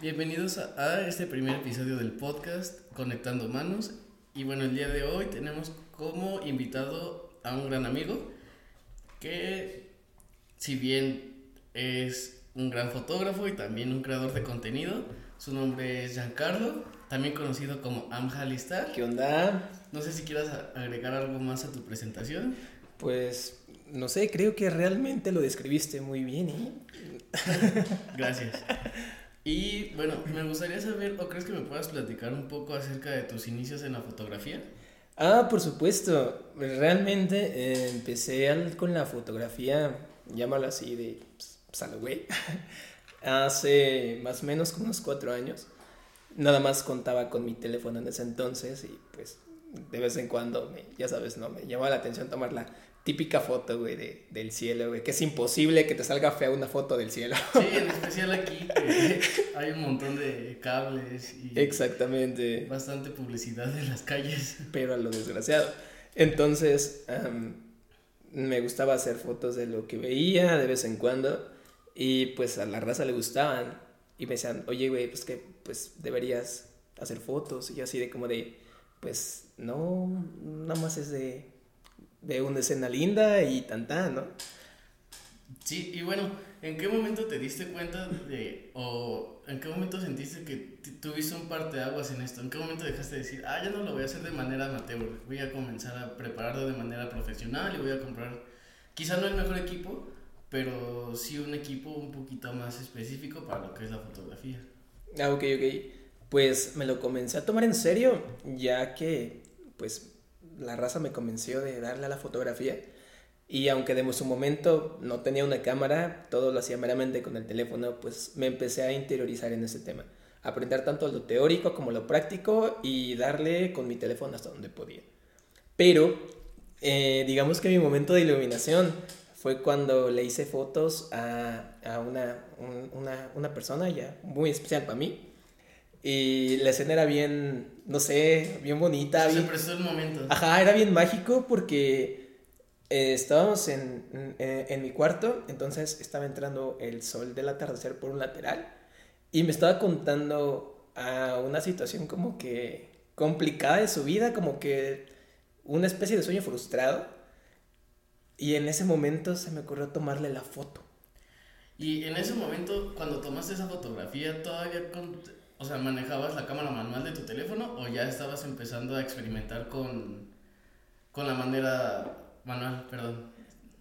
Bienvenidos a, a este primer episodio del podcast Conectando Manos. Y bueno, el día de hoy tenemos como invitado a un gran amigo que, si bien es un gran fotógrafo y también un creador de contenido, su nombre es Giancarlo, también conocido como Amjalistar. ¿Qué onda? No sé si quieras agregar algo más a tu presentación. Pues no sé, creo que realmente lo describiste muy bien, ¿eh? Gracias. Y bueno, me gustaría saber, o crees que me puedas platicar un poco acerca de tus inicios en la fotografía? Ah, por supuesto. Realmente eh, empecé con la fotografía, llámalo así, de pues, pues, güey, hace más o menos como unos cuatro años. Nada más contaba con mi teléfono en ese entonces y pues de vez en cuando, me- ya sabes, ¿no? Me llamaba la atención tomar la típica foto, güey, de, del cielo, güey, que es imposible que te salga fea una foto del cielo. Sí, en especial aquí que hay un montón de cables y Exactamente. bastante publicidad en las calles. pero a lo desgraciado. Entonces, me gustaba hacer fotos de lo que veía de vez en cuando y pues a la raza le gustaban y me decían, oye, güey, pues que pues deberías hacer fotos y yo así de como de, pues no, nada más es de, de una escena linda y tan tan, ¿no? Sí, y bueno, ¿en qué momento te diste cuenta de, o en qué momento sentiste que tuviste un parteaguas en esto? ¿En qué momento dejaste de decir, ah, ya no lo voy a hacer de manera amateur, voy a comenzar a prepararlo de manera profesional y voy a comprar, quizá no el mejor equipo, pero sí un equipo un poquito más específico para lo que es la fotografía? Ah, ok, ok. Pues me lo comencé a tomar en serio, ya que, pues, la raza me convenció de darle a la fotografía. Y aunque de su momento no tenía una cámara, todo lo hacía meramente con el teléfono, pues me empecé a interiorizar en ese tema. Aprender tanto lo teórico como lo práctico y darle con mi teléfono hasta donde podía. Pero, eh, digamos que mi momento de iluminación fue cuando le hice fotos a, una, un- una, una persona ya muy especial para mí. Y la escena era bien, no sé, bien bonita. Se bien- prestó el momento. Ajá, era bien mágico porque eh, estábamos en, en, en mi cuarto, entonces estaba entrando el sol del atardecer por un lateral y me estaba contando a una situación como que complicada de su vida, como que una especie de sueño frustrado. Y en ese momento se me ocurrió tomarle la foto. Y en ese momento, cuando tomaste esa fotografía, ¿todavía con, o sea, manejabas la cámara manual de tu teléfono o ya estabas empezando a experimentar con, con la manera manual, perdón?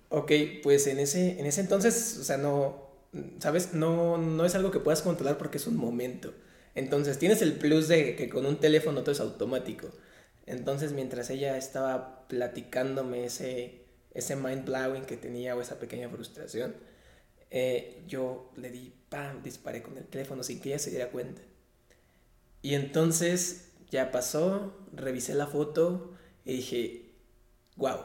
Ok, pues en ese, en ese entonces, o sea, no, ¿sabes? No, no es algo que puedas controlar porque es un momento. Entonces, tienes el plus de que con un teléfono todo es automático. Entonces, mientras ella estaba platicándome ese, ese mind blowing que tenía o esa pequeña frustración, eh, yo le di, pam, disparé con el teléfono sin que ella se diera cuenta. Y entonces ya pasó, revisé la foto y dije, wow,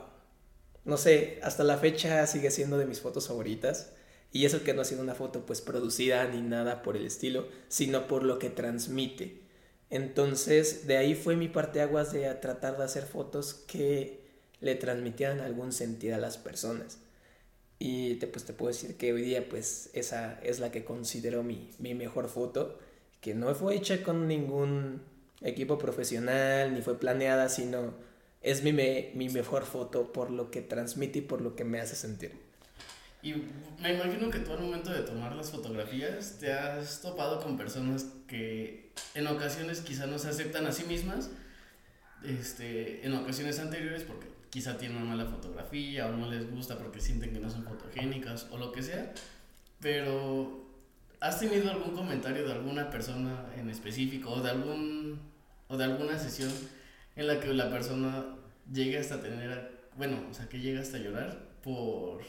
no sé, hasta la fecha sigue siendo de mis fotos favoritas. Y eso que no ha sido una foto pues producida ni nada por el estilo, sino por lo que transmite. Entonces, de ahí fue mi parteaguas de tratar de hacer fotos que le transmitieran algún sentido a las personas. Y te, pues te puedo decir que hoy día pues esa es la que considero mi, mi mejor foto, que no fue hecha con ningún equipo profesional, ni fue planeada, sino es mi, me- mi mejor foto por lo que transmite y por lo que me hace sentir. Y me imagino que tú al momento de tomar las fotografías te has topado con personas que en ocasiones quizá no se aceptan a sí mismas, este, en ocasiones anteriores porque quizá tienen una mala fotografía o no les gusta porque sienten que no son fotogénicas o lo que sea, pero ¿has tenido algún comentario de alguna persona en específico o de algún o de alguna sesión en la que la persona llegue hasta tener, bueno, o sea, que llegue hasta llorar por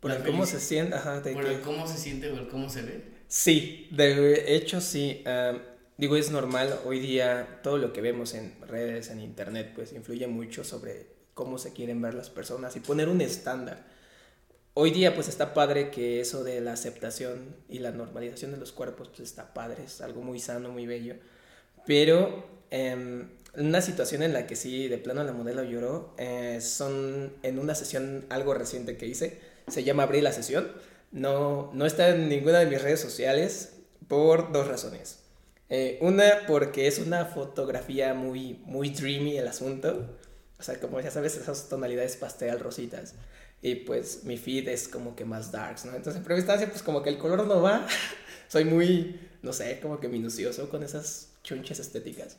Por el cómo se siente, ajá, de por que- el cómo se siente o el cómo se ve. Sí, de hecho sí. ah, digo, es normal. Hoy día todo lo que vemos en redes, en internet, pues influye mucho sobre cómo se quieren ver las personas y poner un estándar. Hoy día pues está padre que eso de la aceptación y la normalización de los cuerpos pues está padre, es algo muy sano, muy bello. Pero em, una situación en la que sí, de plano la modelo lloró, eh, son en una sesión algo reciente que hice, se llama Abrir la sesión. No, no está en ninguna de mis redes sociales, por dos razones. Eh, una, porque es una fotografía muy, muy dreamy el asunto. O sea, como ya sabes, esas tonalidades pastel rositas. Y pues mi feed es como que más darks, ¿no? Entonces en primera instancia, pues como que el color no va. Soy muy, no sé, como que minucioso con esas chunches estéticas.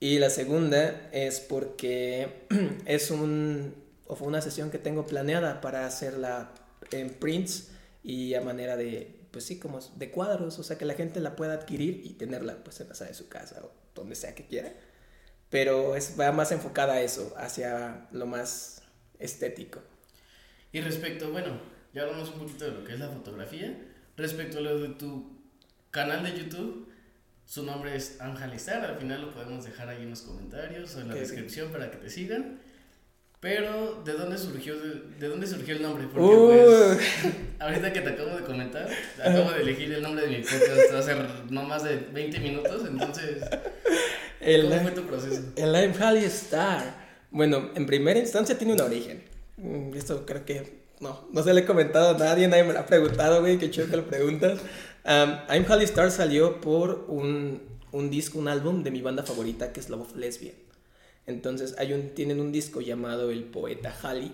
Y la segunda es porque es un, o fue una sesión que tengo planeada para hacerla en prints y a manera de, pues sí, como de cuadros, o sea, que la gente la pueda adquirir y tenerla pues en la sala de su casa o donde sea que quiera. Pero es, va más enfocada a eso, hacia lo más estético. Y respecto, bueno, ya hablamos un poquito de lo que es la fotografía. Respecto a lo de tu canal de YouTube, su nombre es Anjalistar, al final lo podemos dejar ahí en los comentarios o en la descripción para que te sigan. Pero, ¿de dónde surgió, de, dónde surgió el nombre? Porque, pues, ahorita que te acabo de comentar, acabo de elegir el nombre de mi podcast hace no más de 20 minutos, entonces, ¿cómo fue tu proceso? El Anjalistar. Bueno, en primera instancia tiene un origen. Mm, esto creo que no, no se le he comentado a nadie, nadie me lo ha preguntado, güey, qué chido que lo preguntas. Um, I'm Holly Star salió por un, un, disco, un álbum de mi banda favorita que es Love of Lesbian. Entonces hay un, tienen un disco llamado El Poeta Halley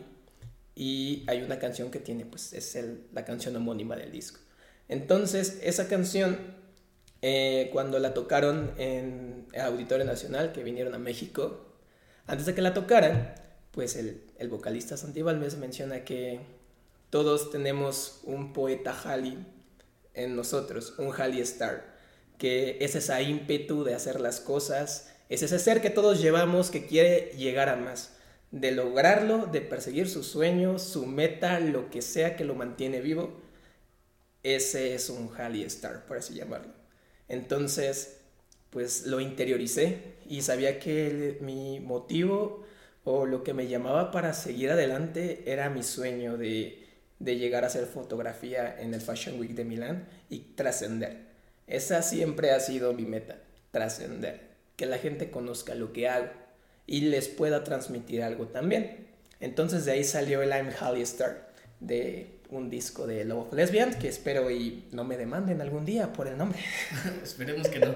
y hay una canción que tiene, pues es el, la canción homónima del disco. Entonces esa canción, eh, cuando la tocaron en el Auditorio Nacional, que vinieron a México, antes de que la tocaran, pues el, el vocalista Santi Balmes menciona que todos tenemos un poeta Halley en nosotros, un Halley Star, que es esa ímpetu de hacer las cosas, es ese ser que todos llevamos que quiere llegar a más, de lograrlo, de perseguir sus sueños, su meta, lo que sea que lo mantiene vivo. Ese es un Halley Star, por así llamarlo. Entonces, pues lo interioricé y sabía que mi motivo o lo que me llamaba para seguir adelante era mi sueño de, llegar a hacer fotografía en el Fashion Week de Milán y trascender. Esa siempre ha sido mi meta, trascender, que la gente conozca lo que hago y les pueda transmitir algo también. Entonces de ahí salió el I'm Star de un disco de Love of Lesbian que espero y no me demanden algún día por el nombre. Esperemos que no.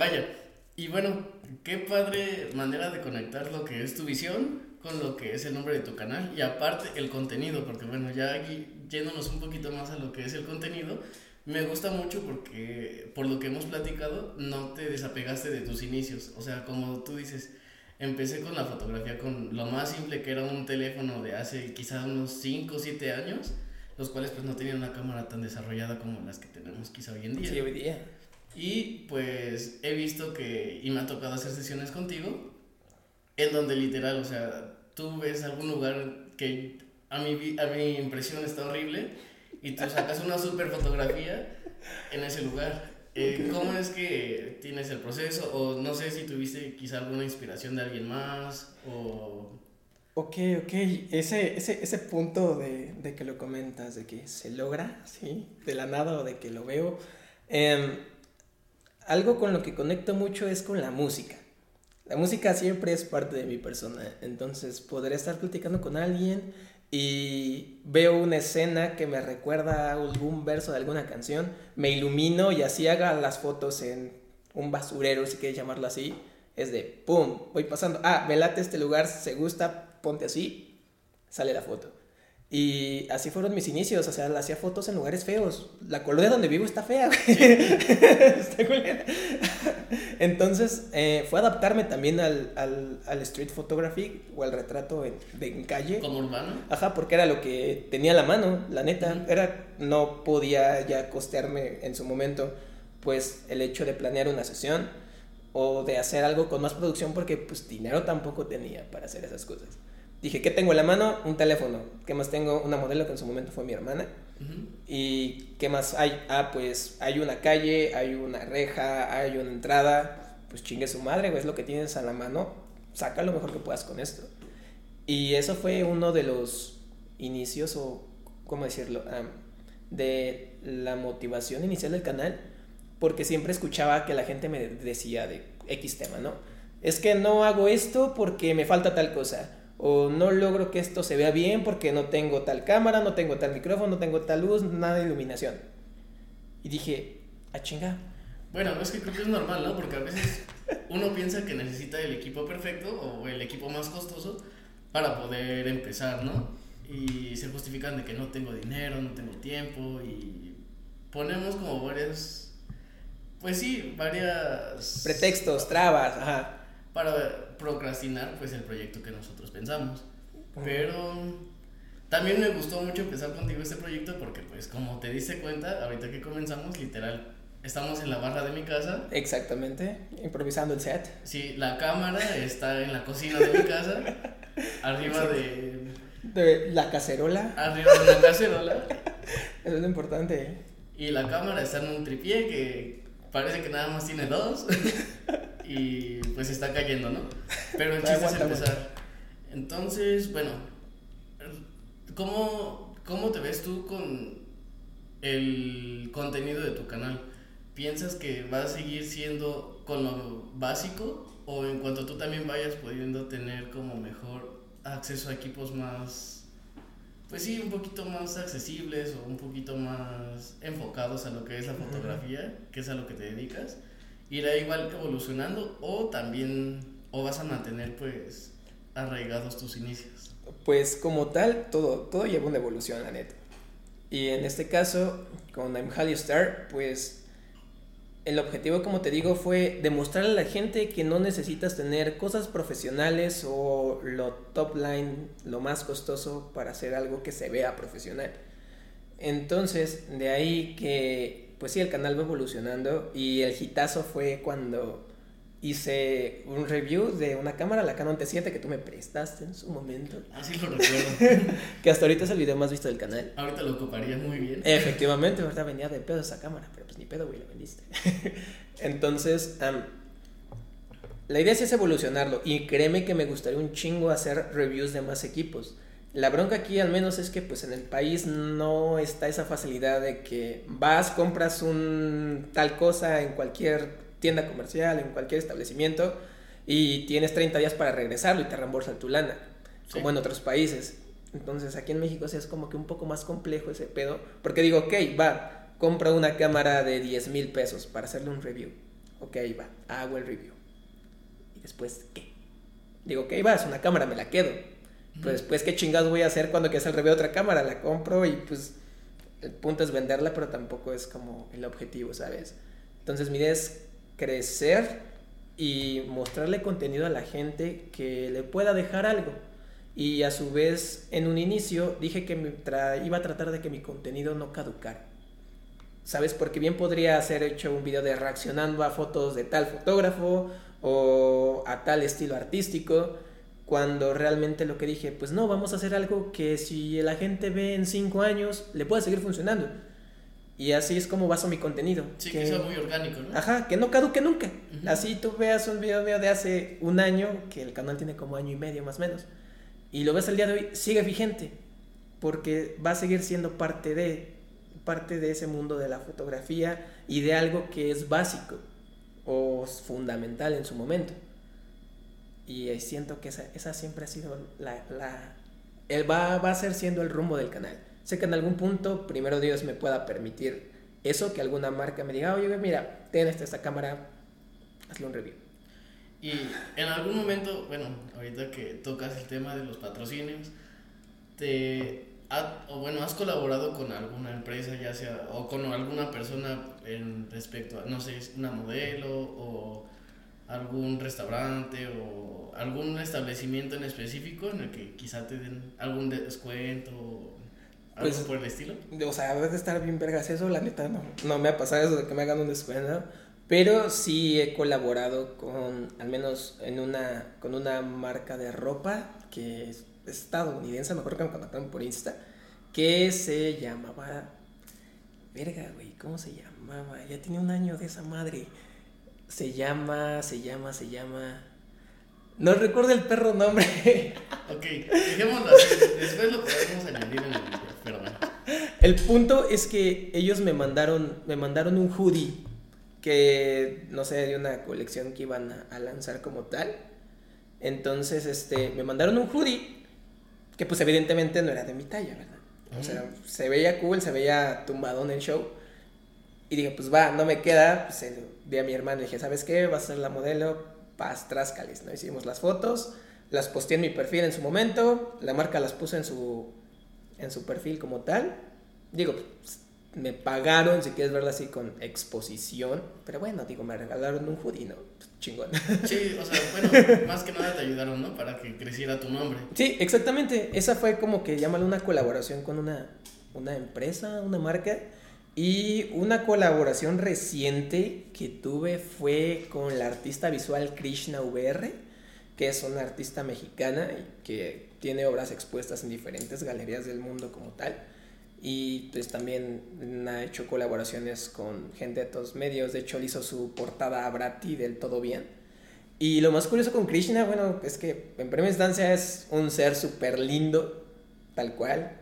Vaya, y bueno, qué padre manera de conectar lo que es tu visión con lo que es el nombre de tu canal y aparte el contenido, porque bueno, ya aquí yéndonos un poquito más a lo que es el contenido, me gusta mucho porque por lo que hemos platicado no te desapegaste de tus inicios, o sea, como tú dices, empecé con la fotografía con lo más simple que era un teléfono de hace quizás unos 5 o 7 años, los cuales pues no tenían una cámara tan desarrollada como las que tenemos quizá hoy en día. Sí, hoy día. Y pues he visto que, y me ha tocado hacer sesiones contigo, en donde literal, o sea, tú ves algún lugar que a mi, a mi impresión está horrible y tú sacas una super fotografía en ese lugar. Eh, ¿Cómo es que tienes el proceso? O no sé si tuviste quizá alguna inspiración de alguien más o... Ok, ok, ese, ese, ese punto de, de, que lo comentas, de que se logra, ¿sí? De la nada o de que lo veo. Eh, algo con lo que conecto mucho es con la música. La música siempre es parte de mi persona, entonces podré estar platicando con alguien y veo una escena que me recuerda algún verso de alguna canción, me ilumino y así haga las fotos en un basurero, si quieres llamarlo así, es de pum, voy pasando, ah, me late este lugar, se gusta, ponte así, sale la foto. Y así fueron mis inicios, o sea, hacía fotos en lugares feos. La colonia donde vivo está fea, está Entonces, eh, fue adaptarme también al, al, al, street photography o al retrato en, de, calle. ¿Como urbano? Ajá, porque era lo que tenía a la mano, la neta. Era, no podía ya costearme en su momento, pues, el hecho de planear una sesión o de hacer algo con más producción porque, pues, dinero tampoco tenía para hacer esas cosas. Dije, ¿qué tengo en la mano? Un teléfono. ¿Qué más tengo? Una modelo que en su momento fue mi hermana. ¿Y qué más hay? Ah, pues hay una calle, hay una reja, hay una entrada. Pues chingue su madre, güey, es lo que tienes a la mano. Saca lo mejor que puedas con esto. Y eso fue uno de los inicios, o cómo decirlo, de la motivación inicial del canal. Porque siempre escuchaba que la gente me decía de X tema, ¿no? Es que no hago esto porque me falta tal cosa o no logro que esto se vea bien porque no tengo tal cámara, no tengo tal micrófono, no tengo tal luz, nada de iluminación. Y dije, a chingar. Bueno, es que creo que es normal, ¿no? Porque a veces uno piensa que necesita el equipo perfecto o el equipo más costoso para poder empezar, ¿no? Y se justifican de que no tengo dinero, no tengo tiempo y ponemos como varias, pues sí, varias... Pretextos, trabas, ajá. Para procrastinar pues el proyecto que nosotros pensamos. Pero también me gustó mucho empezar contigo este proyecto porque pues como te diste cuenta, ahorita que comenzamos, literal, estamos en la barra de mi casa. Exactamente, improvisando el set. Sí, la cámara está en la cocina de mi casa, arriba de... De la cacerola. Arriba de la cacerola. Eso es lo importante. Y la cámara está en un tripié que parece que nada más tiene dos. y pues está cayendo, ¿no? Pero el chiste es empezar. Entonces, bueno, ¿cómo, ¿cómo te ves tú con el contenido de tu canal? ¿Piensas que va a seguir siendo con lo básico o en cuanto tú también vayas pudiendo tener como mejor acceso a equipos más, pues sí, un poquito más accesibles o un poquito más enfocados a lo que es la fotografía, que es a lo que te dedicas? ¿Irá igual evolucionando o también, o vas a mantener pues arraigados tus inicios? Pues como tal, todo, todo lleva una evolución, la neta. Y en este caso, con I'm Halley Star, pues el objetivo, como te digo, fue demostrarle a la gente que no necesitas tener cosas profesionales o lo top line, lo más costoso para hacer algo que se vea profesional. Entonces, de ahí que, pues sí, el canal va evolucionando y el hitazo fue cuando hice un review de una cámara, la Canon T7 que tú me prestaste en su momento. Así ah, lo recuerdo. que hasta ahorita es el video más visto del canal. Ahorita lo ocuparía muy bien. Efectivamente, ahorita venía de pedo esa cámara, pero pues ni pedo, güey, la vendiste. Entonces, la idea sí es evolucionarlo y créeme que me gustaría un chingo hacer reviews de más equipos. La bronca aquí al menos es que pues en el país no está esa facilidad de que vas, compras un tal cosa en cualquier tienda comercial, en cualquier establecimiento, y tienes 30 días para regresarlo y te reembolsan tu lana, como en otros países. Entonces aquí en México sí es como que un poco más complejo ese pedo, porque digo, ok, va, compra una cámara de 10 mil pesos para hacerle un review. Ok, va, hago el review. ¿Y después qué? Digo, ok, va, es una cámara, me la quedo. Pues después, ¿qué chingados voy a hacer cuando quiera hacer el review de otra cámara? La compro y pues el punto es venderla, pero tampoco es como el objetivo, ¿sabes? Entonces mi idea es crecer y mostrarle contenido a la gente que le pueda dejar algo. Y a su vez, en un inicio dije que iba a tratar de que mi contenido no caducara. ¿Sabes? Porque bien podría hacer hecho un video de reaccionando a fotos de tal fotógrafo o a tal estilo artístico, cuando realmente lo que dije, pues no, vamos a hacer algo que si la gente ve en cinco años, le pueda seguir funcionando. Y así es como baso mi contenido. Sí, que, sea muy orgánico, ¿no? Ajá, que no caduque nunca. Así tú veas un video mío de hace un año, que el canal tiene como año y medio más o menos, y lo ves el día de hoy, sigue vigente, porque va a seguir siendo parte de, parte de ese mundo de la fotografía y de algo que es básico o fundamental en su momento. Y siento que esa, esa siempre ha sido la... la él va, va a ser siendo el rumbo del canal Sé que en algún punto, primero Dios me pueda permitir eso, que alguna marca me diga, oye, mira, ten esta, esta cámara, hazle un review. Y en algún momento, bueno, ahorita que tocas el tema de los patrocinios, te, o bueno, has colaborado con alguna empresa, ya sea, o con alguna persona en respecto a, no sé, una modelo o algún restaurante o algún establecimiento en específico en el que quizá te den algún descuento pues, por el estilo? O sea, debe de estar bien vergas eso, la neta, no, no me ha pasado eso de que me hagan un descuento, pero sí he colaborado con, al menos en una, con una marca de ropa que es estadounidense, mejor que me contactaron por Insta, que se llamaba, verga, güey, ¿cómo se llamaba? Ya tiene un año de esa madre. Se llama, se llama, se llama... No recuerdo el perro nombre. ok, dejémoslo así. Después lo podemos añadir en el video, pero El punto es que ellos me mandaron, me mandaron un hoodie que, no sé, de una colección que iban a, lanzar como tal. Entonces, este, me mandaron un hoodie que pues evidentemente no era de mi talla, ¿verdad? O sea, se veía cool, se veía tumbado en el show. Y dije, pues va, no me queda. Pues eh, vi a mi hermano y dije, ¿sabes qué? Vas a ser la modelo, paz, tráscales, ¿no? Hicimos las fotos, las posteé en mi perfil en su momento, la marca las puso en su, en su perfil como tal. Digo, pues, me pagaron, si quieres verlo así, con exposición. Pero bueno, digo, me regalaron un hoodie, ¿no? Pues, chingón. Sí, o sea, bueno, más que nada te ayudaron, ¿no? Para que creciera tu nombre. Sí, exactamente. Esa fue como que llámalo una colaboración con una, una empresa, una marca. Y una colaboración reciente que tuve fue con la artista visual Krishna VR, que es una artista mexicana y que tiene obras expuestas en diferentes galerías del mundo como tal y pues también ha hecho colaboraciones con gente de todos medios. De hecho, él hizo su portada a Brati del Todo Bien. Y lo más curioso con Krishna, bueno, es que en primera instancia es un ser súper lindo, tal cual.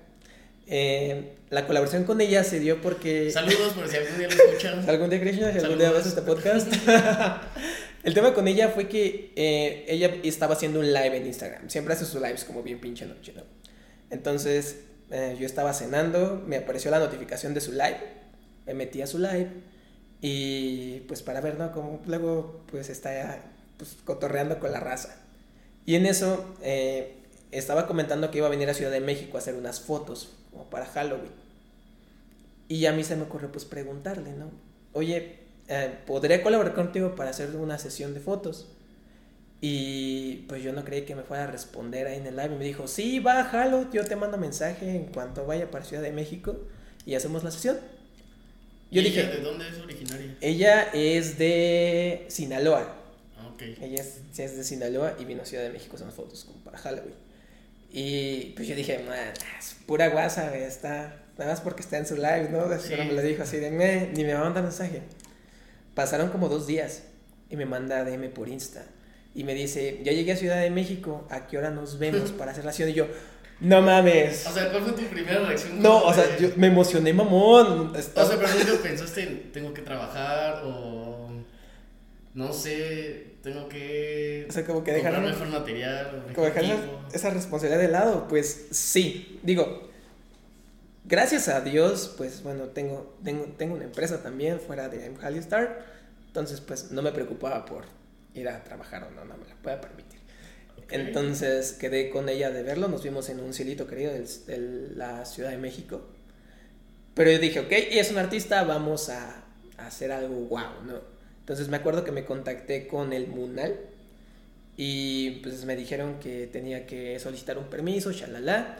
Eh, la colaboración con ella se dio porque... Saludos por si algún día lo escuchan. algún día Krishna, si algún día ves este podcast. El tema con ella fue que eh, ella estaba haciendo un live en Instagram. Siempre hace sus lives como bien pinche noche, ¿no? Entonces eh, yo estaba cenando, me apareció la notificación de su live, me metí a su live y pues para ver, ¿no? Como luego pues está pues, cotorreando con la raza. Y en eso eh, estaba comentando que iba a venir a Ciudad de México a hacer unas fotos como para Halloween. Y a mí se me ocurrió pues preguntarle, ¿no? Oye, eh, ¿podría colaborar contigo para hacer una sesión de fotos? Y pues yo no creí que me fuera a responder ahí en el live. Y me dijo, sí, bájalo, yo te mando mensaje en cuanto vaya para Ciudad de México y hacemos la sesión. Yo dije, ¿de dónde es originaria? Ella es de Sinaloa. Ah, ok. Ella es, es, de Sinaloa y vino a Ciudad de México a hacer fotos como para Halloween. Y pues yo dije, es pura guasa, está, nada más porque está en su live, ¿no? Pero me lo dijo así de, me, ni me va a mandar mensaje. Pasaron como dos días y me manda DM por Insta y me dice, ya llegué a Ciudad de México, ¿a qué hora nos vemos para hacer la sesión? Y yo, no mames. O sea, ¿cuál fue tu primera reacción? No, o sea, yo me emocioné, mamón. O sea, pero nunca pensaste en, tengo que trabajar o, no sé, tengo que... O sea, como que dejar... mejor material. como dejar esa responsabilidad de lado, pues sí, digo... Gracias a Dios, pues bueno, tengo, tengo, tengo una empresa también fuera de I'm Star, entonces pues no me preocupaba por ir a trabajar o no, no me la pueda permitir. Entonces quedé con ella de verlo, nos vimos en un cielito querido de, la Ciudad de México. Pero yo dije, ok, y es un artista, vamos a, hacer algo guau, ¿no? Entonces me acuerdo que me contacté con el Munal y pues me dijeron que tenía que solicitar un permiso, shalala.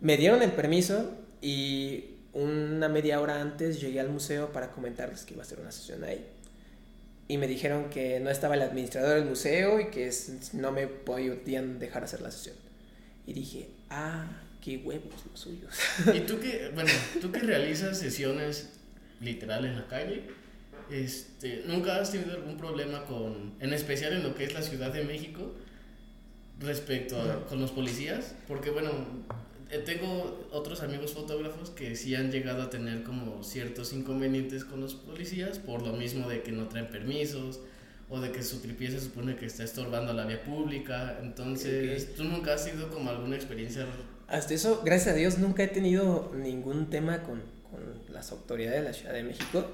Me dieron el permiso y una media hora antes llegué al museo para comentarles que iba a hacer una sesión ahí y me dijeron que no estaba el administrador del museo y que no me podían dejar hacer la sesión. Y dije, ah, qué huevos los suyos. ¿Y tú que, bueno, tú que realizas sesiones literal en la calle, este, ¿nunca has tenido algún problema con, en especial en lo que es la Ciudad de México, respecto a, con los policías? Porque, bueno, eh, tengo otros amigos fotógrafos que sí han llegado a tener como ciertos inconvenientes con los policías por lo mismo de que no traen permisos o de que su tripié se supone que está estorbando la vía pública. Entonces, ¿tú nunca has tenido como alguna experiencia? Hasta eso, gracias a Dios, nunca he tenido ningún tema con, con las autoridades de la Ciudad de México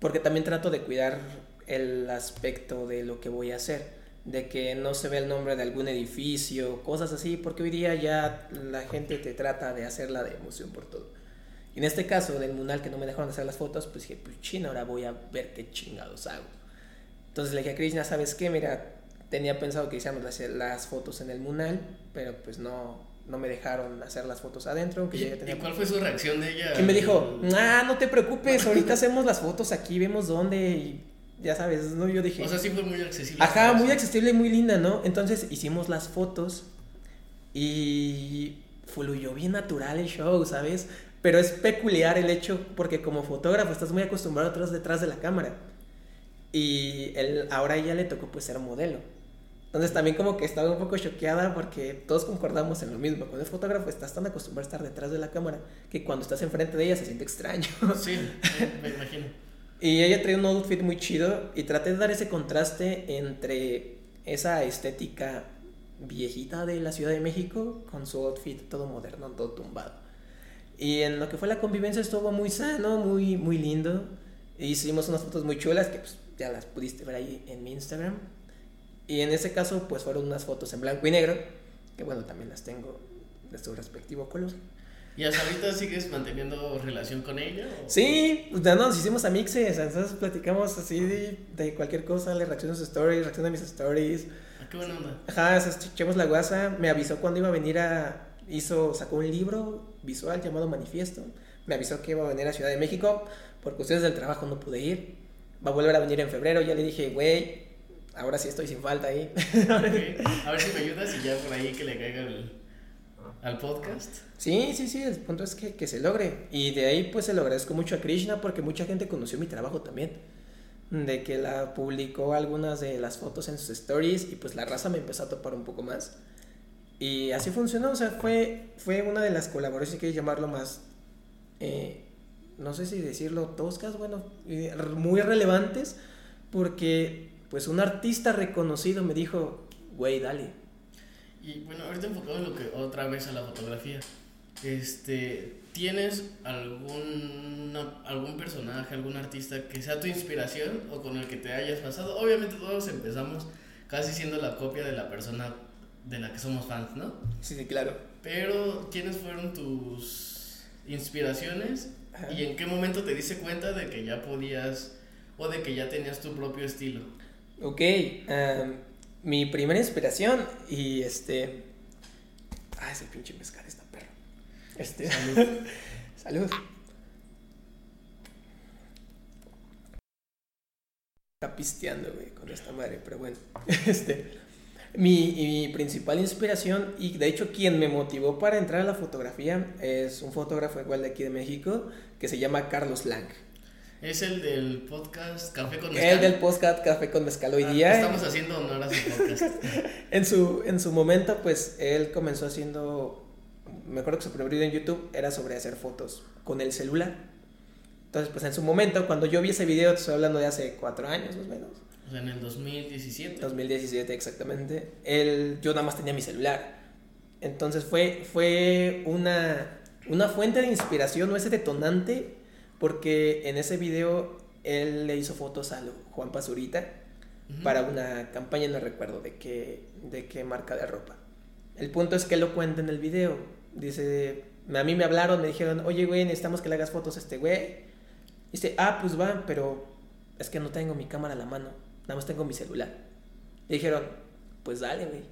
porque también trato de cuidar el aspecto de lo que voy a hacer de que no se ve el nombre de algún edificio, cosas así, porque hoy día ya la gente te trata de hacerla de emoción por todo. Y en este caso del Munal que no me dejaron hacer las fotos, pues dije, pues china, ahora voy a ver qué chingados hago. Entonces le dije a Krishna, ¿sabes qué? Mira, tenía pensado que hiciéramos las, las fotos en el Munal, pero pues no, no me dejaron hacer las fotos adentro. Que ¿Y, tenía... ¿Y cuál fue su reacción de ella? Que me dijo, ah, no te preocupes, ahorita hacemos las fotos aquí, vemos dónde y ya sabes, ¿no? Yo dije... O sea, sí fue muy accesible. Ajá, muy accesible y muy linda, ¿no? Entonces hicimos las fotos y fluyó bien natural el show, ¿sabes? Pero es peculiar el hecho porque como fotógrafo estás muy acostumbrado a atrás detrás de la cámara. Y él, ahora a ella le tocó pues ser modelo. Entonces también como que estaba un poco choqueada porque todos concordamos en lo mismo. Cuando es fotógrafo estás tan acostumbrado a estar detrás de la cámara que cuando estás enfrente de ella se siente extraño. Sí, me imagino. Y ella trae un outfit muy chido y traté de dar ese contraste entre esa estética viejita de la Ciudad de México con su outfit todo moderno, todo tumbado. Y en lo que fue la convivencia estuvo muy sano, muy, muy lindo. Hicimos unas fotos muy chulas que pues, ya las pudiste ver ahí en mi Instagram. Y en ese caso, pues fueron unas fotos en blanco y negro, que bueno, también las tengo de su respectivo color. ¿Y hasta ahorita sigues manteniendo relación con ella? Sí, pues ya nos hicimos amixes, entonces platicamos así de, de cualquier cosa, le reacciono a sus stories, reacciono a mis stories. Ah, qué buena onda. Ajá, echamos la guasa, me avisó cuando iba a venir a, hizo, sacó un libro visual llamado Manifiesto, me avisó que iba a venir a Ciudad de México, por cuestiones del trabajo no pude ir, va a volver a venir en febrero, ya le dije, güey, ahora sí estoy sin falta ahí. A ver si me ayudas y ya por ahí que le caiga el, al podcast. Sí, sí, sí, el punto es que, que, se logre. Y de ahí pues se lo agradezco mucho a Krishna porque mucha gente conoció mi trabajo también. De que la publicó algunas de las fotos en sus stories y pues la raza me empezó a topar un poco más. Y así funcionó, o sea, fue, fue una de las colaboraciones, si quieres llamarlo más, eh, no sé si decirlo toscas, bueno, muy relevantes porque pues un artista reconocido me dijo, güey, dale. Y bueno, ahorita enfocado en lo que otra vez a la fotografía. Este, ¿tienes algún algún personaje, algún artista que sea tu inspiración o con el que te hayas pasado? Obviamente todos empezamos casi siendo la copia de la persona de la que somos fans, ¿no? Sí, sí, claro. Pero ¿quiénes fueron tus inspiraciones y en qué momento te diste cuenta de que ya podías o de que ya tenías tu propio estilo? Ok, mi primera inspiración y este... Ah, ese pinche mezcal está perro. Este... Salud. Salud. Está pisteando, güey, con esta madre, pero bueno. Este... Mi, mi, principal inspiración y de hecho quien me motivó para entrar a la fotografía es un fotógrafo igual de aquí de México que se llama Carlos Lang. Es el del podcast Café con Mezcal. El del podcast Café con Mezcal hoy ah, día. Estamos haciendo honor a su podcast. en, su, en su momento, pues él comenzó haciendo. Me acuerdo que su primer video en YouTube era sobre hacer fotos con el celular. Entonces, pues en su momento, cuando yo vi ese video, te estoy hablando de hace cuatro años más o menos. O sea, en el 2017. 2017, exactamente. Él, yo nada más tenía mi celular. Entonces fue, fue una, una fuente de inspiración o ese detonante porque en ese video él le hizo fotos a Juan Pazurita para una campaña, no recuerdo de qué, de qué marca de ropa. El punto es que lo cuenta en el video. Dice, a mí me hablaron, me dijeron, oye, güey, necesitamos que le hagas fotos a este güey. Dice, ah, pues va, pero es que no tengo mi cámara a la mano, nada más tengo mi celular. Le dijeron, pues dale, güey.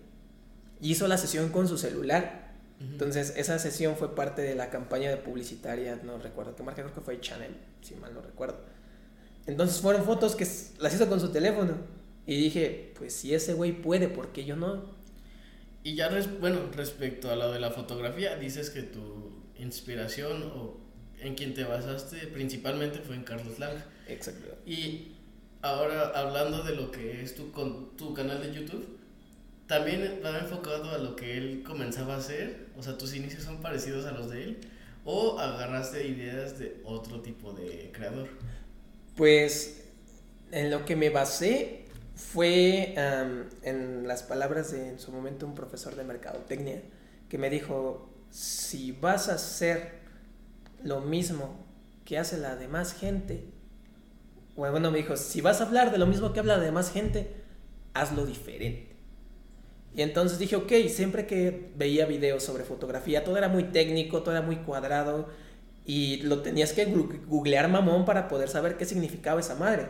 hizo la sesión con su celular entonces, esa sesión fue parte de la campaña de publicitaria, no recuerdo qué marca, creo que fue Chanel, si mal no recuerdo. Entonces, fueron fotos que las hizo con su teléfono. Y dije, pues si ese güey puede, ¿por qué yo no? Y ya, bueno, respecto a lo de la fotografía, dices que tu inspiración o en quien te basaste principalmente fue en Carlos Lang. Exacto. Y ahora, hablando de lo que es tu, con, tu canal de YouTube, también va enfocado a lo que él comenzaba a hacer, o sea, tus inicios son parecidos a los de él, o agarraste ideas de otro tipo de creador. Pues en lo que me basé fue en las palabras de en su momento un profesor de mercadotecnia que me dijo, si vas a hacer lo mismo que hace la demás gente, bueno, me dijo, si vas a hablar de lo mismo que habla la demás gente, hazlo diferente. Y entonces dije, ok, siempre que veía videos sobre fotografía, todo era muy técnico, todo era muy cuadrado y lo tenías que googlear mamón para poder saber qué significaba esa madre.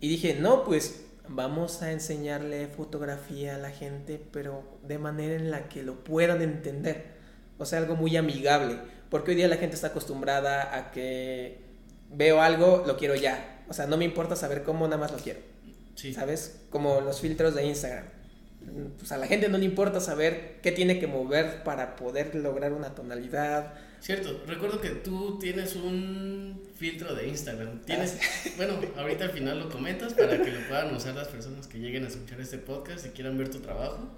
Y dije, no, pues vamos a enseñarle fotografía a la gente, pero de manera en la que lo puedan entender. O sea, algo muy amigable. Porque hoy día la gente está acostumbrada a que veo algo, lo quiero ya. O sea, no me importa saber cómo, nada más lo quiero. ¿Sabes? Como los filtros de Instagram pues a la gente no le importa saber qué tiene que mover para poder lograr una tonalidad. Cierto, recuerdo que tú tienes un filtro de Instagram. Tienes, ah, bueno, ahorita al final lo comentas para que lo puedan usar las personas que lleguen a escuchar este podcast y quieran ver tu trabajo.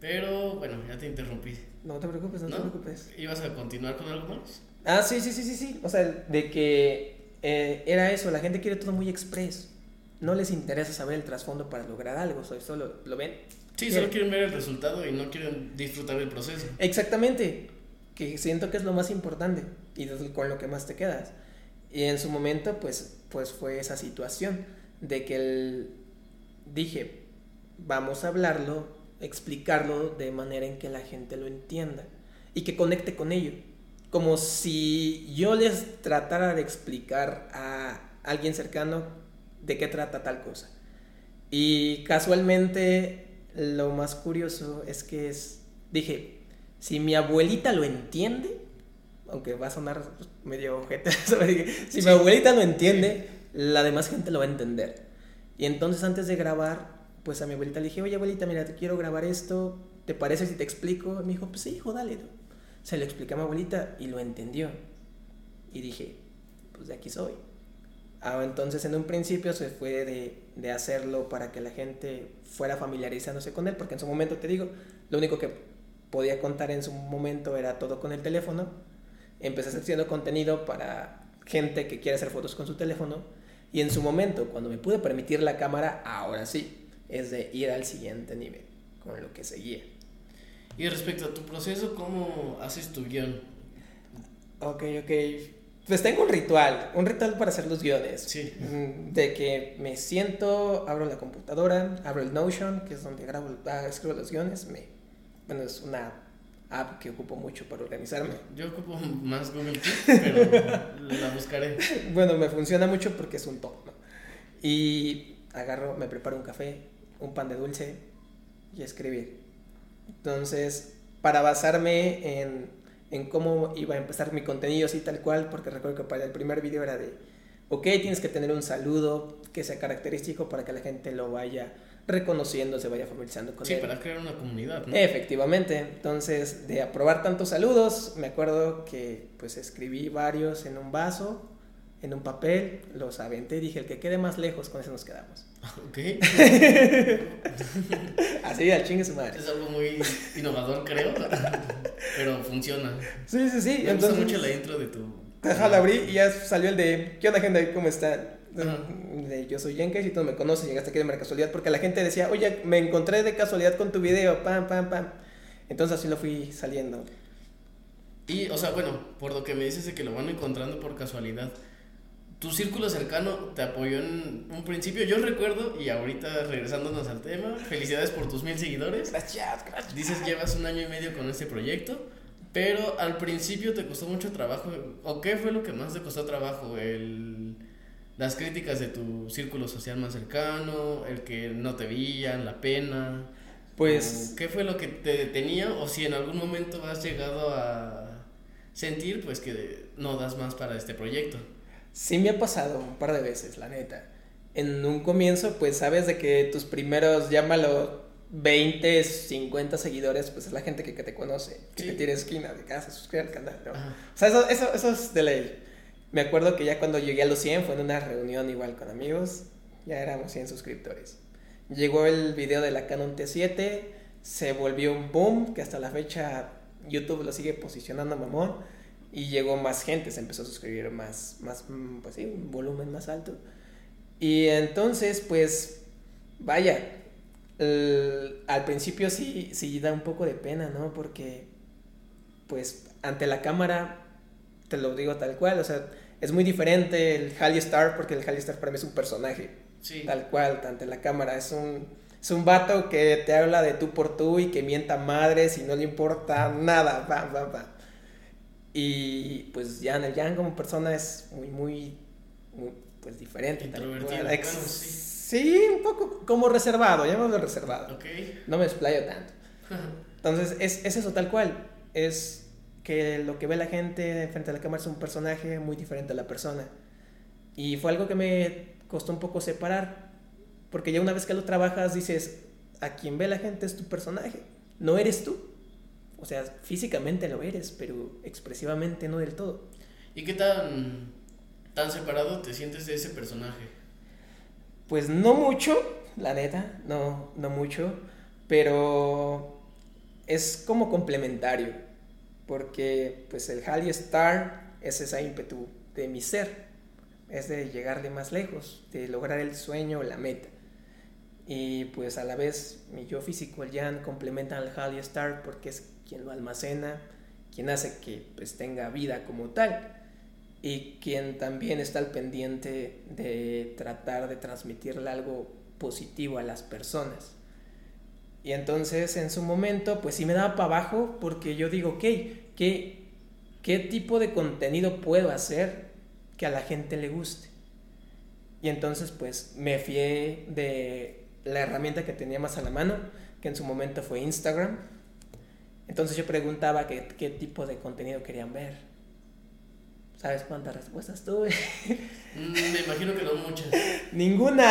Pero bueno, ya te interrumpí. No te preocupes, no, te preocupes. ¿Ibas a continuar con algo más? Ah, sí, sí, sí, sí, sí. O sea, de que eh, era eso, la gente quiere todo muy express no les interesa saber el trasfondo para lograr algo, solo lo ven. Sí, solo quieren ver el resultado y no quieren disfrutar del proceso. Exactamente, que siento que es lo más importante y con lo que más te quedas. Y en su momento, pues pues fue esa situación de que el, dije, vamos a hablarlo, explicarlo de manera en que la gente lo entienda y que conecte con ello. Como si yo les tratara de explicar a alguien cercano de qué trata tal cosa. Y casualmente lo más curioso es que es, dije, si mi abuelita lo entiende, aunque va a sonar medio ojete, si mi abuelita lo entiende, la demás gente lo va a entender. Y entonces antes de grabar, pues a mi abuelita le dije, oye abuelita, mira, te quiero grabar esto, ¿te parece si te explico? Y me dijo, pues sí, hijo, dale. Se lo expliqué a mi abuelita y lo entendió. Y dije, pues de aquí soy. Ah, entonces en un principio se fue de, de, hacerlo para que la gente fuera familiarizándose con él, porque en su momento te digo, lo único que podía contar en su momento era todo con el teléfono. Empecé haciendo contenido para gente que quiere hacer fotos con su teléfono. Y en su momento, cuando me pude permitir la cámara, ahora sí, es de ir al siguiente nivel con lo que seguía. Y respecto a tu proceso, ¿cómo haces tu guion? Ok, ok. Pues tengo un ritual, un ritual para hacer los guiones. Sí. Mm, de que me siento, abro la computadora, abro el Notion, que es donde grabo, ah, escribo los guiones. Me, bueno, es una app que ocupo mucho para organizarme. Yo ocupo más Google Keep, pero la buscaré. Bueno, me funciona mucho porque es un top, ¿no? Y agarro, me preparo un café, un pan de dulce y escribir. Entonces, para basarme en, en cómo iba a empezar mi contenido así tal cual, porque recuerdo que para el primer video era de, ok, tienes que tener un saludo que sea característico para que la gente lo vaya reconociendo, se vaya familiarizando con sí, él. Sí, para crear una comunidad, ¿no? Efectivamente. Entonces, de aprobar tantos saludos, me acuerdo que pues escribí varios en un vaso, en un papel, los aventé y dije, el que quede más lejos, con ese nos quedamos. Ok. Así, al chingue su madre. Es algo muy innovador, creo, pero funciona. Sí, sí, sí. Me Entonces, gusta mucho la intro de tu... Ajá, la abrí y ya salió el de, ¿qué onda gente? ¿Cómo están? De, yo soy Jenkins y tú me conoces, llegaste aquí de mera casualidad, porque la gente decía, oye, me encontré de casualidad con tu video, pam, pam, pam. Entonces así lo fui saliendo. Y, o sea, bueno, por lo que me dices de que lo van encontrando por casualidad, tu círculo cercano te apoyó en un principio. Yo recuerdo, y ahorita regresándonos al tema, felicidades por tus mil seguidores. Gracias, gracias. Dices llevas un año y medio con este proyecto, pero al principio te costó mucho trabajo. ¿O qué fue lo que más te costó trabajo? El, las críticas de tu círculo social más cercano, el que no te veían, la pena. Pues. ¿Qué fue lo que te detenía? O si en algún momento has llegado a sentir pues que no das más para este proyecto. Sí me ha pasado un par de veces, la neta. En un comienzo, pues sabes de que tus primeros, llámalo 20, 50 seguidores, pues es la gente que, que te conoce, que Sí. te tiene esquina de casa, suscribe al canal, ¿no? O sea, eso, eso, eso es de ley. Me acuerdo que ya cuando llegué a los 100 fue en una reunión igual con amigos, ya éramos 100 suscriptores. Llegó el video de la Canon T7, se volvió un boom, que hasta la fecha YouTube lo sigue posicionando mamón, y llegó más gente, se empezó a suscribir más, más pues sí, un volumen más alto. Y entonces, pues, vaya, el- al principio sí, sí da un poco de pena, ¿no? Porque, pues, ante la cámara, te lo digo tal cual, o sea, es muy diferente el Halley Star, porque el Halley Star para mí es un personaje, Sí. tal cual, ante la cámara, es un, es un vato que te habla de tú por tú y que mienta madres y no le importa nada, va, va, va. Y pues el Jan como persona es muy, muy, muy pues diferente. Ex- bueno, sí. sí, un poco como reservado, llamémoslo reservado. Ok. No me explayo tanto. Entonces, es, es eso tal cual. Es que lo que ve la gente frente a la cámara es un personaje muy diferente a la persona. Y fue algo que me costó un poco separar. Porque ya una vez que lo trabajas, dices, a quien ve la gente es tu personaje, no eres tú. O sea, físicamente lo eres, pero expresivamente no del todo. ¿Y qué tan, tan separado te sientes de ese personaje? Pues no mucho, la neta, no, no mucho, pero es como complementario, porque pues el Halley Star es ese ímpetu de mi ser, es de llegar de más lejos, de lograr el sueño, la meta. Y pues a la vez mi yo físico, el Jan, complementa al Halley Star porque es quien lo almacena, quien hace que pues tenga vida como tal. y quien también está al pendiente de tratar de transmitirle algo positivo a las personas. Y entonces en su momento, pues sí me daba para abajo porque yo digo, ok, ¿qué, ¿qué tipo de contenido puedo hacer que a la gente le guste? Y entonces pues me fié de la herramienta que tenía más a la mano, que en su momento fue Instagram. Entonces yo preguntaba qué, qué tipo de contenido querían ver ¿Sabes cuántas respuestas tuve? Mm, me imagino que no muchas. ninguna,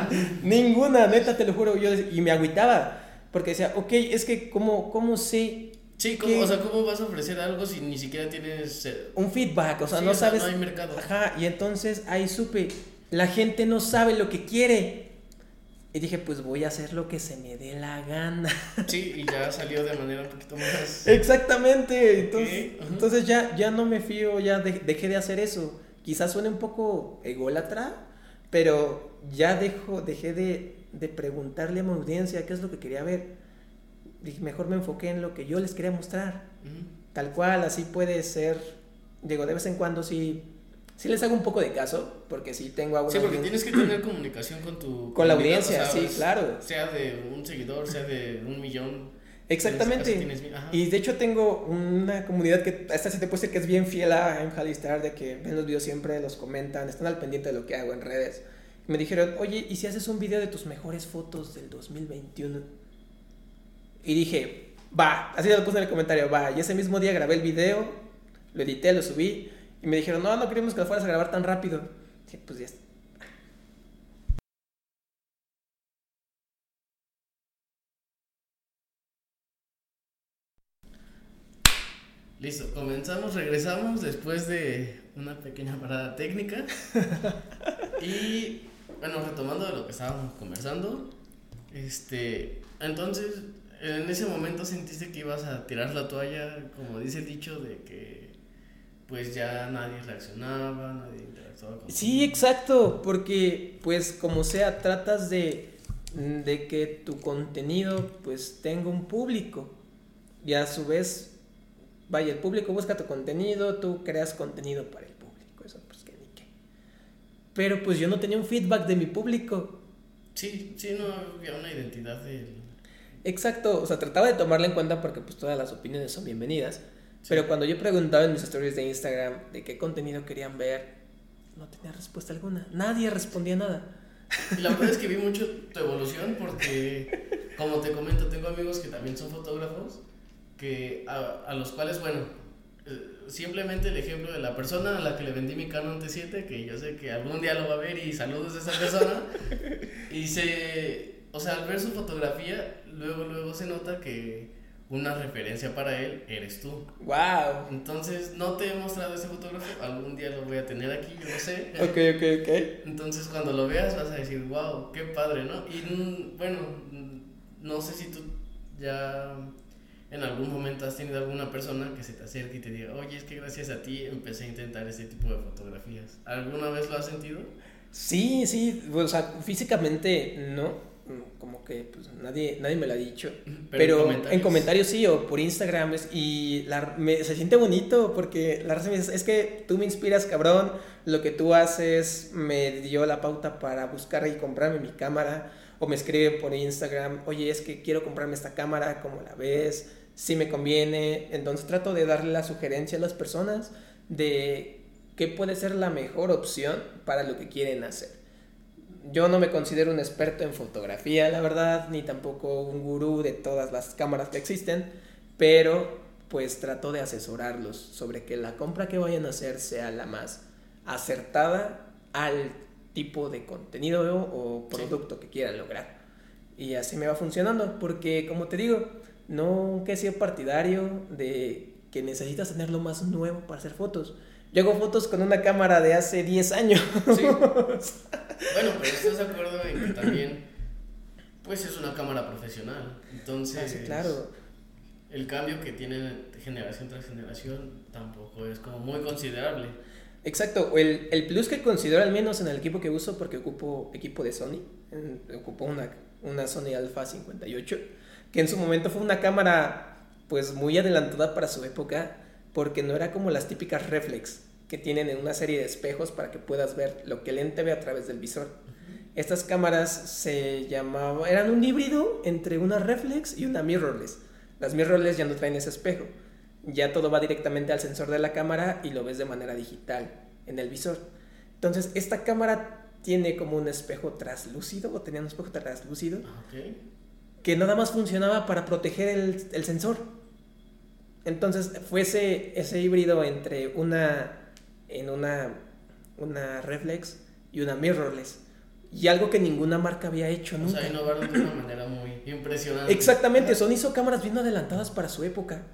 ninguna, neta, te lo juro. Yo, y me agüitaba, porque decía, ok, es que, ¿cómo, cómo sé? Sí, ¿cómo, o sea, ¿cómo vas a ofrecer algo si ni siquiera tienes... Eh, un feedback, o sea, no sabes... No hay mercado. Ajá, y entonces ahí supe, la gente no sabe lo que quiere. Y dije, pues voy a hacer lo que se me dé la gana. Sí, y ya salió de manera un poquito más. Exactamente. Entonces, entonces ya, ya no me fío, ya dejé de hacer eso. Quizás suene un poco ególatra, pero ya dejo, dejé de, de preguntarle a mi audiencia qué es lo que quería ver. Dije, mejor me enfoqué en lo que yo les quería mostrar. Tal cual, así puede ser. Digo, de vez en cuando sí sí les hago un poco de caso, porque sí tengo alguna... Sí, porque tienes que tener comunicación con tu... Con la audiencia, sí, claro. Sea de un seguidor, sea de un millón. Exactamente. y de hecho tengo una comunidad que hasta se te puede decir que es bien fiel a Star, de que ven los videos siempre, los comentan, están al pendiente de lo que hago en redes. me dijeron, oye, ¿y si haces un video de tus mejores fotos del 2021? Y dije, va, así lo puse en el comentario, va. Y ese mismo día grabé el video, lo edité, lo subí. Y me dijeron, no, no queríamos que lo fueras a grabar tan rápido. Dije, pues ya está. Listo, comenzamos, regresamos después de una pequeña parada técnica. y bueno, retomando de lo que estábamos conversando, este, entonces, en ese momento sentiste que ibas a tirar la toalla, como dice el dicho, de que pues ya nadie reaccionaba, nadie interactuaba con Sí, exacto, porque pues como sea, tratas de, de que tu contenido pues tenga un público y a su vez, vaya, el público busca tu contenido, tú creas contenido para el público, eso pues que ni qué. Pero pues yo no tenía un feedback de mi público. Sí, sí, no había una identidad de... Exacto, o sea, trataba de tomarla en cuenta porque pues todas las opiniones son bienvenidas pero cuando yo preguntaba en mis stories de Instagram de qué contenido querían ver, no tenía respuesta alguna. Nadie respondía nada. Y la verdad es que vi mucho tu evolución porque, como te comento, tengo amigos que también son fotógrafos, que a, los cuales, bueno, eh, simplemente el ejemplo de la persona a la que le vendí mi Canon T7, que yo sé que algún día lo va a ver y saludos a esa persona, y se, o sea, al ver su fotografía, luego, luego se nota que una referencia para él eres tú. ¡Wow! Entonces, no te he mostrado ese fotógrafo, algún día lo voy a tener aquí, yo lo sé. Ok, ok, ok. Entonces, cuando lo veas vas a decir, wow, qué padre, ¿no? Y mm, bueno, mm, no sé si tú ya en algún momento has tenido alguna persona que se te acerque y te diga, oye, es que gracias a ti empecé a intentar este tipo de fotografías. ¿Alguna vez lo has sentido? Sí, sí, o sea, físicamente no como que pues, nadie, nadie me lo ha dicho. Pero, en, comentarios. sí, o por Instagram. y la, se siente bonito porque la raza me dice, es que tú me inspiras, cabrón. Lo que tú haces me dio la pauta para buscar y comprarme mi cámara. O me escribe por Instagram, oye, es que quiero comprarme esta cámara, ¿cómo la ves? Si me conviene. Entonces trato de darle la sugerencia a las personas de qué puede ser la mejor opción para lo que quieren hacer yo no me considero un experto en fotografía, la verdad, ni tampoco un gurú de todas las cámaras que existen, pero pues trato de asesorarlos sobre que la compra que vayan a hacer sea la más acertada al tipo de contenido o producto que quieran lograr. Y así me va funcionando, porque como te digo, no que sea partidario de que necesitas tener lo más nuevo para hacer fotos. Yo hago fotos con una cámara de hace 10 años. Sí. Bueno, pero estás de acuerdo en que también, pues es una cámara profesional. Entonces, ah, claro. el cambio que tiene generación tras generación tampoco es como muy considerable. Exacto, el, el plus que considero al menos en el equipo que uso, porque ocupo equipo de Sony, ocupo una, una Sony Alpha 58, que en su momento fue una cámara pues muy adelantada para su época, porque no era como las típicas reflex, que tienen una serie de espejos para que puedas ver lo que el lente ve a través del visor. Estas cámaras se llamaban, eran un híbrido entre una reflex y una mirrorless. Las mirrorless ya no traen ese espejo, ya todo va directamente al sensor de la cámara y lo ves de manera digital en el visor. Entonces, esta cámara tiene como un espejo traslúcido, o tenía un espejo traslúcido, que nada más funcionaba para proteger el, el sensor. Entonces, fue ese, ese híbrido entre una, en una, una reflex y una mirrorless y algo que ninguna marca había hecho nunca. O sea, innovaron de una manera muy impresionante. Exactamente, Sony hizo cámaras bien adelantadas para su época.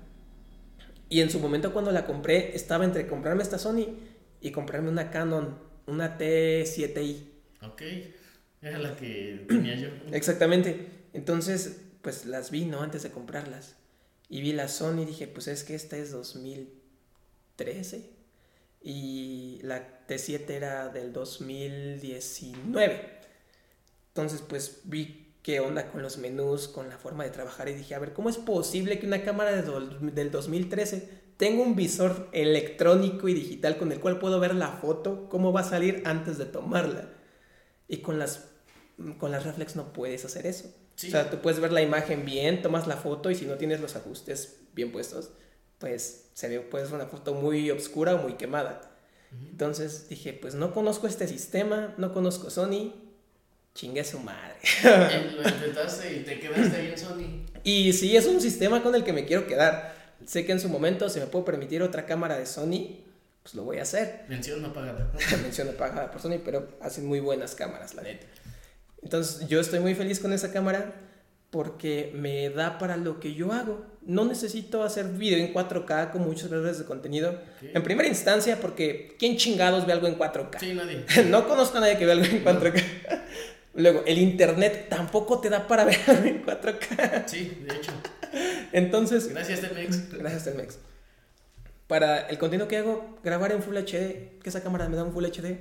Y en su momento cuando la compré, estaba entre comprarme esta Sony y comprarme una Canon, una T7i. Ok, era la que tenía yo. Exactamente. Entonces, pues las vi, ¿no? Antes de comprarlas. Y vi la Sony y dije, pues es que esta es 2013 y la T7 era del 2019. Entonces, pues vi qué onda con los menús, con la forma de trabajar y dije, a ver, ¿cómo es posible que una cámara del 2013 tenga un visor electrónico y digital con el cual puedo ver la foto, cómo va a salir antes de tomarla? Y con las, con las reflex no puedes hacer eso. O sea, tú puedes ver la imagen bien, tomas la foto y si no tienes los ajustes bien puestos, pues se ve pues una foto muy oscura o muy quemada. Entonces dije, pues no conozco este sistema, no conozco Sony, chingue su madre. Lo intentaste y te quedaste ahí en Sony. Y sí, es un sistema con el que me quiero quedar. Sé que en su momento, si me puedo permitir otra cámara de Sony, pues lo voy a hacer. Mención no pagada. Mención no pagada por Sony, pero hacen muy buenas cámaras, la neta. Entonces yo estoy muy feliz con esa cámara porque me da para lo que yo hago. No necesito hacer video en 4K con muchos creadores de contenido. En primera instancia, porque ¿quién chingados ve algo en 4K? Sí, nadie. no conozco a nadie que vea algo en 4K. Luego, el internet tampoco te da para ver algo en 4K. Sí, de hecho. Entonces. Gracias, Telmex. Gracias, Telmex. Para el contenido que hago, grabar en Full HD, que esa cámara me da un Full HD,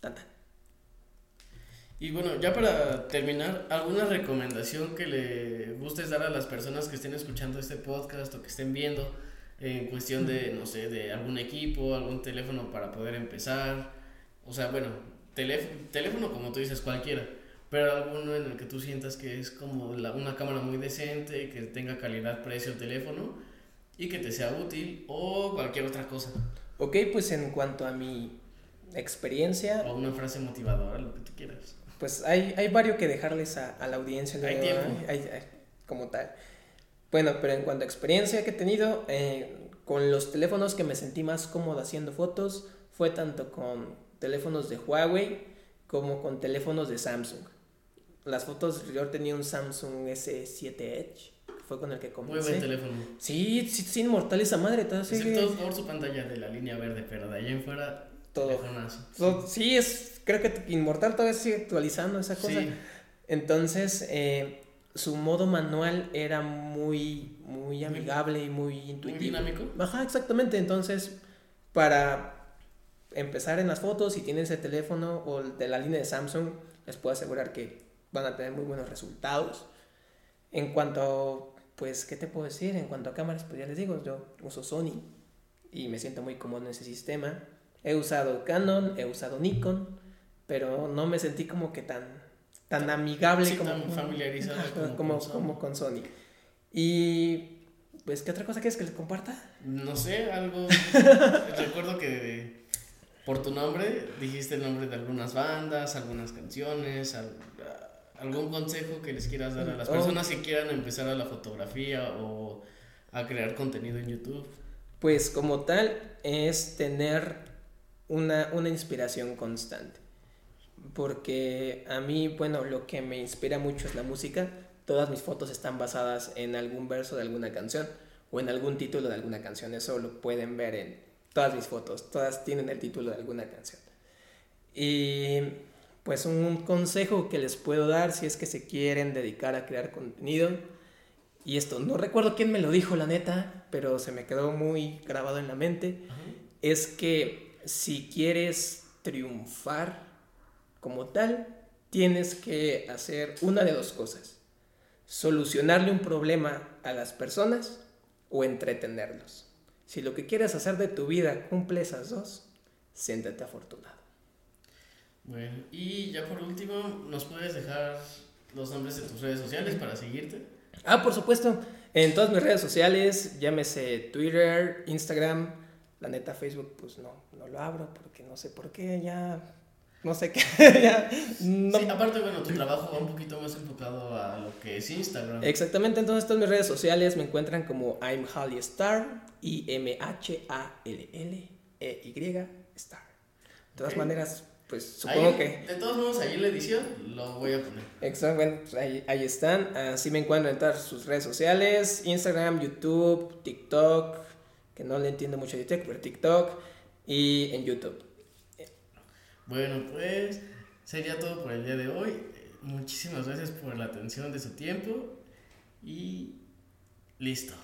tanta. Y bueno, ya para terminar, ¿alguna recomendación que le gustes dar a las personas que estén escuchando este podcast o que estén viendo en cuestión de, no sé, de algún equipo, algún teléfono para poder empezar? O sea, bueno, teléfono, teléfono como tú dices, cualquiera, pero alguno en el que tú sientas que es como la, una cámara muy decente, que tenga calidad, precio, teléfono y que te sea útil o cualquier otra cosa. Ok, pues en cuanto a mi experiencia... O una frase motivadora, lo que tú quieras pues hay, hay varios que dejarles a, la audiencia. Hay tiempo. como tal. Bueno, pero en cuanto a experiencia que he tenido, eh, con los teléfonos que me sentí más cómodo haciendo fotos, fue tanto con teléfonos de Huawei como con teléfonos de Samsung. Las fotos, yo tenía un Samsung S7 Edge, fue con el que comencé. Muy buen teléfono. Sí, sí, sí inmortal esa madre. Todo Excepto por su pantalla de la línea verde, pero de ahí en fuera todo. sí. es, creo que Inmortal todavía sigue actualizando esa cosa. Entonces, eh, su modo manual era muy, muy amigable y muy intuitivo. Muy dinámico. Ajá, exactamente. Entonces, para empezar en las fotos, si tienen ese teléfono o de la línea de Samsung, les puedo asegurar que van a tener muy buenos resultados. En cuanto, pues, ¿qué te puedo decir? En cuanto a cámaras, pues ya les digo, yo uso Sony y me siento muy cómodo en ese sistema. He usado Canon, he usado Nikon, pero no me sentí como que tan, tan amigable como, tan como, como, con Sony. Y pues, ¿qué otra cosa quieres que les comparta? No sé, algo. Recuerdo que por tu nombre dijiste el nombre de algunas bandas, algunas canciones, algún consejo que les quieras dar a las oh. personas que quieran empezar a la fotografía o a crear contenido en YouTube. Pues como tal es tener una, una inspiración constante. Porque a mí, bueno, lo que me inspira mucho es la música. Todas mis fotos están basadas en algún verso de alguna canción o en algún título de alguna canción. Eso lo pueden ver en todas mis fotos. Todas tienen el título de alguna canción. Y pues un consejo que les puedo dar si es que se quieren dedicar a crear contenido. Y esto, no recuerdo quién me lo dijo, la neta, pero se me quedó muy grabado en la mente. Es que si quieres triunfar como tal, tienes que hacer una de dos cosas. Solucionarle un problema a las personas o entretenerlos. Si lo que quieres hacer de tu vida cumple esas dos, siéntete afortunado. Bueno, y ya por último, ¿nos puedes dejar los nombres de tus redes sociales para seguirte? Ah, por supuesto. En todas mis redes sociales, llámese Twitter, Instagram, la neta Facebook, pues no, no lo abro porque no sé por qué, ya no sé qué. ya, no. Sí, aparte, bueno, tu trabajo va un poquito más enfocado a lo que es Instagram. Exactamente, entonces todas mis redes sociales me encuentran como I'm Holly Star, I-M-H-A-L-L-E-Y Star. De todas maneras, pues supongo Ahí, que... De todos modos, ahí en la edición lo voy a poner. Exacto, bueno, pues ahí, ahí están. Así me encuentran en todas sus redes sociales: Instagram, YouTube, TikTok, que no le entiendo mucho de TikTok, pero TikTok, y en YouTube. Bueno, pues sería todo por el día de hoy. Muchísimas gracias por la atención de su tiempo y listo.